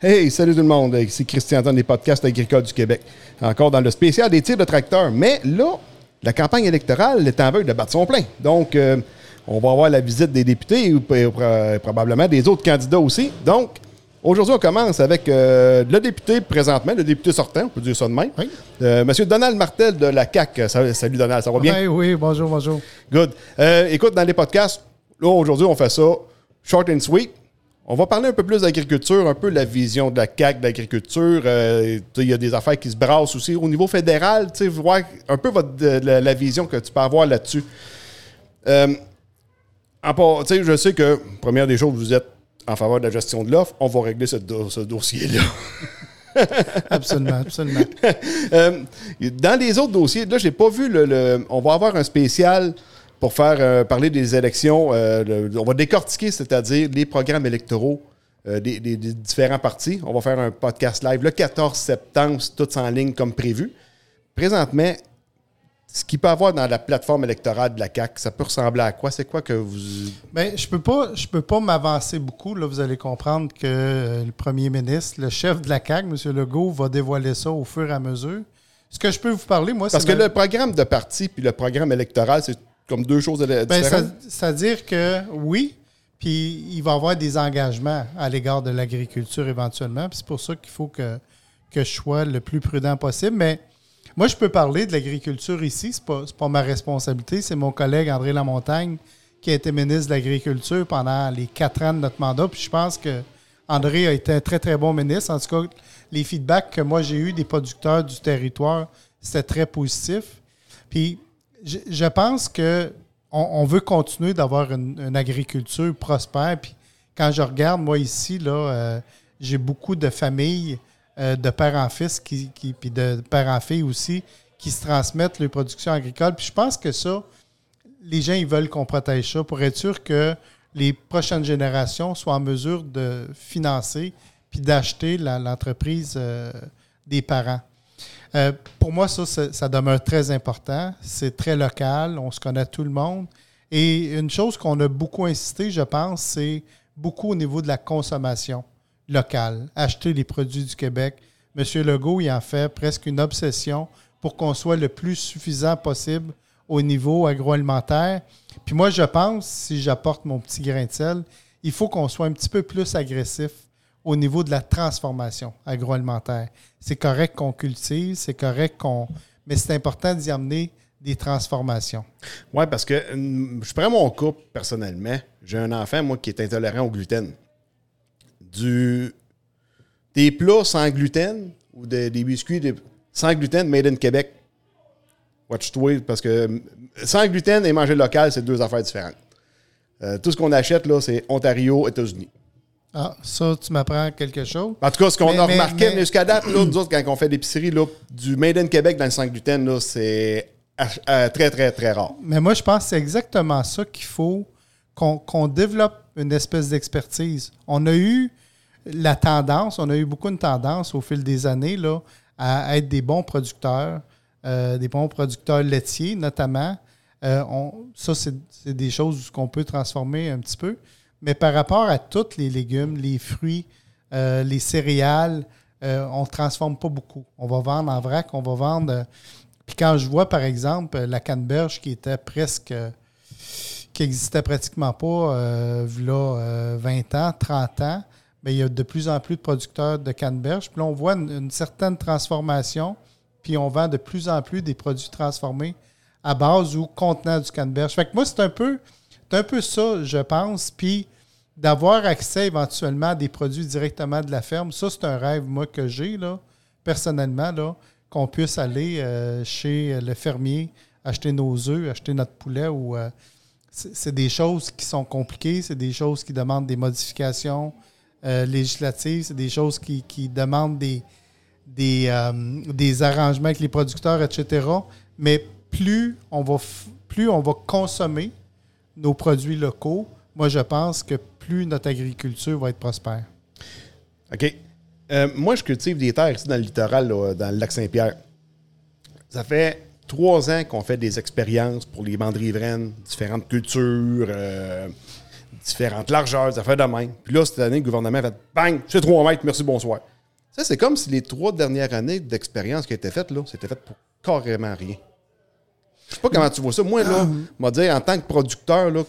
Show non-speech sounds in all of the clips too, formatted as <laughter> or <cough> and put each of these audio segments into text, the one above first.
Hey, salut tout le monde. Ici Christian Antoine des podcasts agricoles du Québec. Encore dans le spécial des tirs de tracteurs. Mais là, la campagne électorale est en veuille de battre son plein. Donc, euh, on va avoir la visite des députés ou euh, probablement des autres candidats aussi. Donc, aujourd'hui, on commence avec euh, le député présentement, le député sortant, on peut dire ça de même. Oui. Monsieur Donald Martel de la CAC. Salut Donald, ça va bien? Oui, oui, bonjour, bonjour. Good. écoute, dans les podcasts, là, aujourd'hui, on fait ça short and sweet. On va parler un peu plus d'agriculture, un peu de la vision de la CAQ d'agriculture. Euh, il y a des affaires qui se brassent aussi. Au niveau fédéral, voir un peu votre, la, vision que tu peux avoir là-dessus. Euh, je sais que, première des choses, vous êtes en faveur de la gestion de l'offre. On va régler ce, dossier-là. <laughs> absolument, absolument. Euh, dans les autres dossiers, là, j'ai pas vu le, On va avoir un spécial pour faire euh, parler des élections. Euh, on va décortiquer, c'est-à-dire les programmes électoraux euh, des, différents partis. On va faire un podcast live le 14 septembre, tout en ligne comme prévu. Présentement, ce qu'il peut avoir dans la plateforme électorale de la CAC, ça peut ressembler à quoi? C'est quoi que vous. Bien, je peux pas, je peux pas m'avancer beaucoup. Là, vous allez comprendre que le premier ministre, le chef de la CAC, M. Legault, va dévoiler ça au fur et à mesure. Ce que je peux vous parler, moi, c'est. Parce que le programme de parti puis le programme électoral, c'est comme deux choses ben, différentes? C'est-à-dire que oui, puis il va y avoir des engagements à l'égard de l'agriculture éventuellement. Puis c'est pour ça qu'il faut que, que je sois le plus prudent possible. Mais moi, je peux parler de l'agriculture ici. Ce n'est pas, pas ma responsabilité. C'est mon collègue André Lamontagne qui a été ministre de l'Agriculture pendant les quatre ans de notre mandat. Puis je pense que André a été un très, très bon ministre. En tout cas, les feedbacks que moi j'ai eus des producteurs du territoire, c'était très positif. Puis je, pense que on, veut continuer d'avoir une, agriculture prospère. Puis quand je regarde, moi ici, là, euh, j'ai beaucoup de familles euh, de père en fils, qui, puis de père en fille aussi, qui se transmettent les productions agricoles. Puis je pense que ça, les gens, ils veulent qu'on protège ça pour être sûr que les prochaines générations soient en mesure de financer puis d'acheter l'entreprise euh, des parents. Euh, pour moi, ça, demeure très important. C'est très local, on se connaît tout le monde. Et une chose qu'on a beaucoup insisté, je pense, c'est beaucoup au niveau de la consommation locale. Acheter les produits du Québec. Monsieur Legault, il en fait presque une obsession pour qu'on soit le plus suffisant possible au niveau agroalimentaire. Puis moi, je pense, si j'apporte mon petit grain de sel, il faut qu'on soit un petit peu plus agressif au niveau de la transformation agroalimentaire. C'est correct qu'on cultive, c'est correct qu'on. Mais c'est important d'y amener des transformations. Oui, parce que hum, je prends mon couple personnellement. J'ai un enfant, moi, qui est intolérant au gluten. Du, des plats sans gluten ou des, biscuits sans gluten made in Québec. Watch-toi, parce que hum, sans gluten et manger local, c'est deux affaires différentes. Euh, tout ce qu'on achète, là, c'est Ontario, États-Unis. Ah, ça, tu m'apprends quelque chose. En tout cas, ce qu'on a remarqué jusqu'à date, là, nous autres, quand on fait l'épicerie, du Made in Québec dans le 5 gluten, c'est euh, très, très, très rare. Mais moi, je pense que c'est exactement ça qu'il faut qu'on développe une espèce d'expertise. On a eu la tendance, on a eu beaucoup de tendance au fil des années là, à être des bons producteurs, euh, des bons producteurs laitiers notamment. Euh, ça, c'est des choses qu'on peut transformer un petit peu. Mais par rapport à tous les légumes, les fruits, euh, les céréales, euh, on ne transforme pas beaucoup. On va vendre en vrac, on va vendre. Euh, puis quand je vois, par exemple, la canneberge qui était presque. qui n'existait pratiquement pas, là, 20 ans, 30 ans, mais il y a de plus en plus de producteurs de canneberge. Puis là, on voit une, certaine transformation, puis on vend de plus en plus des produits transformés à base ou contenant du canneberge. Fait que moi, c'est un peu c'est un peu ça, je pense. Puis d'avoir accès éventuellement à des produits directement de la ferme, ça, c'est un rêve, moi, que j'ai, là, personnellement, là, qu'on puisse aller euh, chez le fermier, acheter nos œufs, acheter notre poulet ou. Euh, c'est des choses qui sont compliquées, c'est des choses qui demandent des modifications euh, législatives, c'est des choses qui, demandent des, des, des, arrangements avec les producteurs, etc. Mais plus on va, plus on va consommer, nos produits locaux, moi, je pense que plus notre agriculture va être prospère. OK. Euh, moi, je cultive des terres ici dans le littoral, dans le lac Saint-Pierre. Ça fait trois ans qu'on fait des expériences pour les bandes riveraines, différentes cultures, euh, différentes largeurs, des affaires de même. Puis là, cette année, le gouvernement a fait bang, c'est 3 mètres, merci, bonsoir. Ça, c'est comme si les trois dernières années d'expérience qui étaient faites, là, c'était fait pour carrément rien. Je sais pas comment tu vois ça. Moi, là, m'a dire, en tant que producteur, là,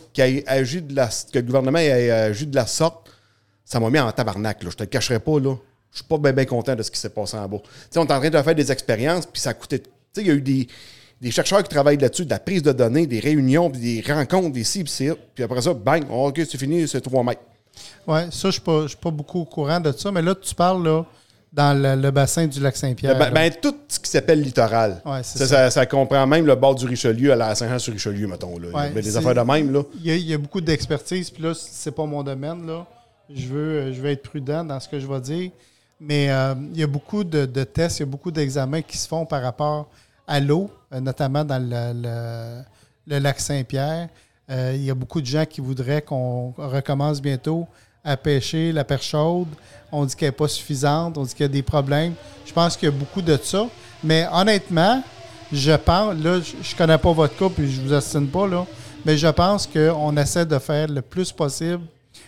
agi de la, que le gouvernement ait agi de la sorte, ça m'a mis en tabarnak. Là. Je te le cacherai pas. Là. Je suis pas bien content de ce qui s'est passé en bas. on est en train de faire des expériences, puis ça a coûté. Il y a eu des, des, chercheurs qui travaillent là-dessus, de la prise de données, des réunions, des rencontres, des ci, puis après ça, bang, OK, c'est fini, c'est 3 mètres. Oui, ça, je ne suis, pas beaucoup au courant de ça, mais là, tu parles là, dans le, bassin du lac Saint-Pierre. Ben, ben, tout ce qui s'appelle littoral. ça, ça. comprend même le bord du Richelieu à la Saint-Jean-sur-Richelieu, mettons. Là. il y a des affaires de même. Là. Il, y a, beaucoup d'expertise, puis là, c'est pas mon domaine. Là. Je, veux, je veux être prudent dans ce que je vais dire. Mais euh, il y a beaucoup de, tests, il y a beaucoup d'examens qui se font par rapport à l'eau, euh, notamment dans le, lac Saint-Pierre. Euh, il y a beaucoup de gens qui voudraient qu'on recommence bientôt à pêcher la perche chaude. On dit qu'elle n'est pas suffisante, on dit qu'il y a des problèmes. Je pense qu'il y a beaucoup de ça. Mais honnêtement, je pense, là, je connais pas votre cas, puis je vous assine pas, là, mais je pense qu'on essaie de faire le plus possible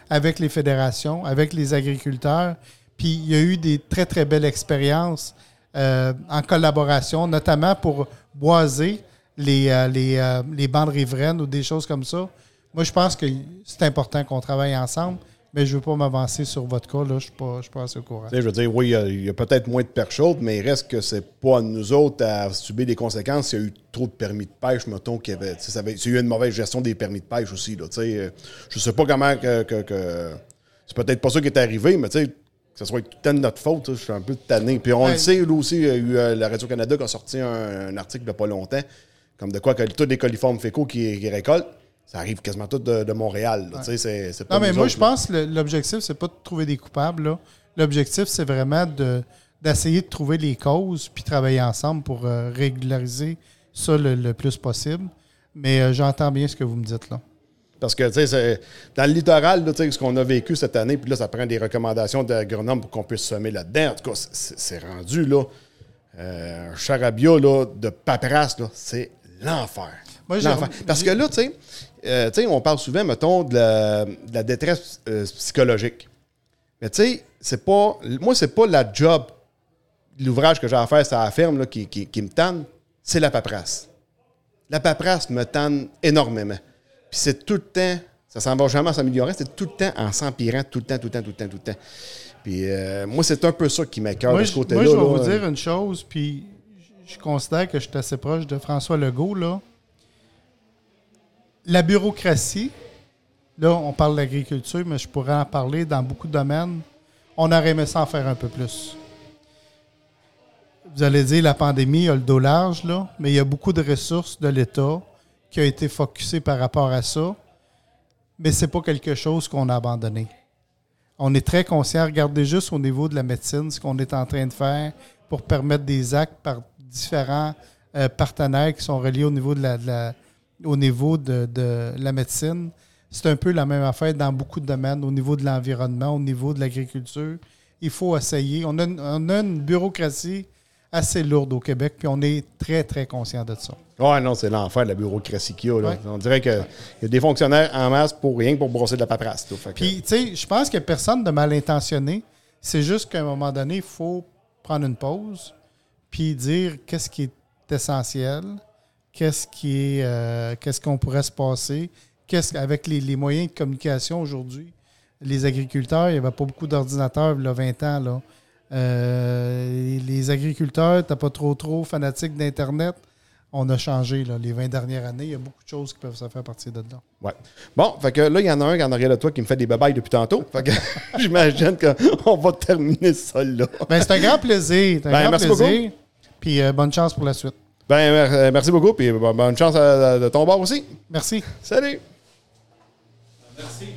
avec les fédérations, avec les agriculteurs. Puis il y a eu des très, très belles expériences euh, en collaboration, notamment pour boiser les, euh, les, euh, les bandes riveraines ou des choses comme ça. Moi, je pense que c'est important qu'on travaille ensemble. Mais je ne veux pas m'avancer sur votre cas, là. Je ne suis, pas, pas assez au courant. je veux dire, oui, il y a, peut-être moins de perches chaudes, mais il reste que c'est pas à nous autres à subir des conséquences. Il y a eu trop de permis de pêche, mettons, qu'il y avait. Ça avait il y a eu une mauvaise gestion des permis de pêche aussi. Là, je ne sais pas comment que. c'est peut-être pas ça qui est arrivé, mais que ce soit tout le de notre faute, je suis un peu tanné. Puis on le sait, là aussi, il y a eu euh, la Radio-Canada qui a sorti un, article il n'y a pas longtemps, comme de quoi que tous les coliformes fécaux qui, qui récoltent ça arrive quasiment tout de, Montréal. non, mais moi, je pense que l'objectif, c'est pas de trouver des coupables. L'objectif, c'est vraiment d'essayer de, trouver les causes puis travailler ensemble pour euh, régulariser ça le, plus possible. Mais euh, j'entends bien ce que vous me dites là. Parce que, tu sais, dans le littoral, là, ce qu'on a vécu cette année, puis là, ça prend des recommandations d'agronomes pour qu'on puisse semer là-dedans. En tout cas, c'est rendu, là, euh, un charabia là, de paperasse, c'est l'enfer. Parce que là, tu sais, euh, on parle souvent, mettons, de la, détresse euh, psychologique. Mais tu sais, c'est pas. Moi, c'est pas la job, l'ouvrage que j'ai à faire, ça la ferme qui, me tanne, c'est la paperasse. La paperasse me tanne énormément. Puis c'est tout le temps, ça s'en va jamais s'améliorer, c'est tout le temps en s'empirant, tout le temps, tout le temps, tout le temps, tout le temps. Puis euh, moi, c'est un peu ça qui m'écœure de ce côté-là. Moi, je vais vous dire une chose, puis je considère que je suis assez proche de François Legault, là la bureaucratie, là, on parle d'agriculture, mais je pourrais en parler dans beaucoup de domaines. On aurait aimé s'en faire un peu plus. Vous allez dire, la pandémie a le dos large, là, mais il y a beaucoup de ressources de l'État qui ont été focusées par rapport à ça. Mais ce n'est pas quelque chose qu'on a abandonné. On est très conscient, regardez juste au niveau de la médecine, ce qu'on est en train de faire pour permettre des actes par différents euh, partenaires qui sont reliés au niveau de la au niveau de, la médecine. C'est un peu la même affaire dans beaucoup de domaines, au niveau de l'environnement, au niveau de l'agriculture. Il faut essayer. On a, une, bureaucratie assez lourde au Québec, puis on est très, très conscient de ça. Oui, non, c'est l'enfer, la bureaucratie qu'il y a. On dirait qu'il y a des fonctionnaires en masse pour rien que pour brosser de la paperasse. Puis, tu sais, je pense qu'il n'y a personne de mal intentionné. C'est juste qu'à un moment donné, il faut prendre une pause, puis dire qu'est-ce qui est essentiel, qu'est-ce qui est, euh, qu'est-ce qu'on pourrait se passer, qu'est-ce avec les, moyens de communication aujourd'hui. Les agriculteurs, il n'y avait pas beaucoup d'ordinateurs il y a 20 ans. Là. Euh, les agriculteurs, tu pas trop trop fanatiques d'Internet. On a changé là, les 20 dernières années. Il y a beaucoup de choses qui peuvent se faire à partir de là. Ouais. Bon, fait que là, il y en a un qui en arrière de toi qui me fait des babayes depuis tantôt. Fait que <laughs> j'imagine qu'on va terminer ça là. Ben, c'est un grand plaisir. Un ben, grand merci plaisir. Beaucoup. Puis euh, bonne chance pour la suite. Ben, euh, merci beaucoup, puis bonne chance de ton bord aussi. Merci. Salut. Merci.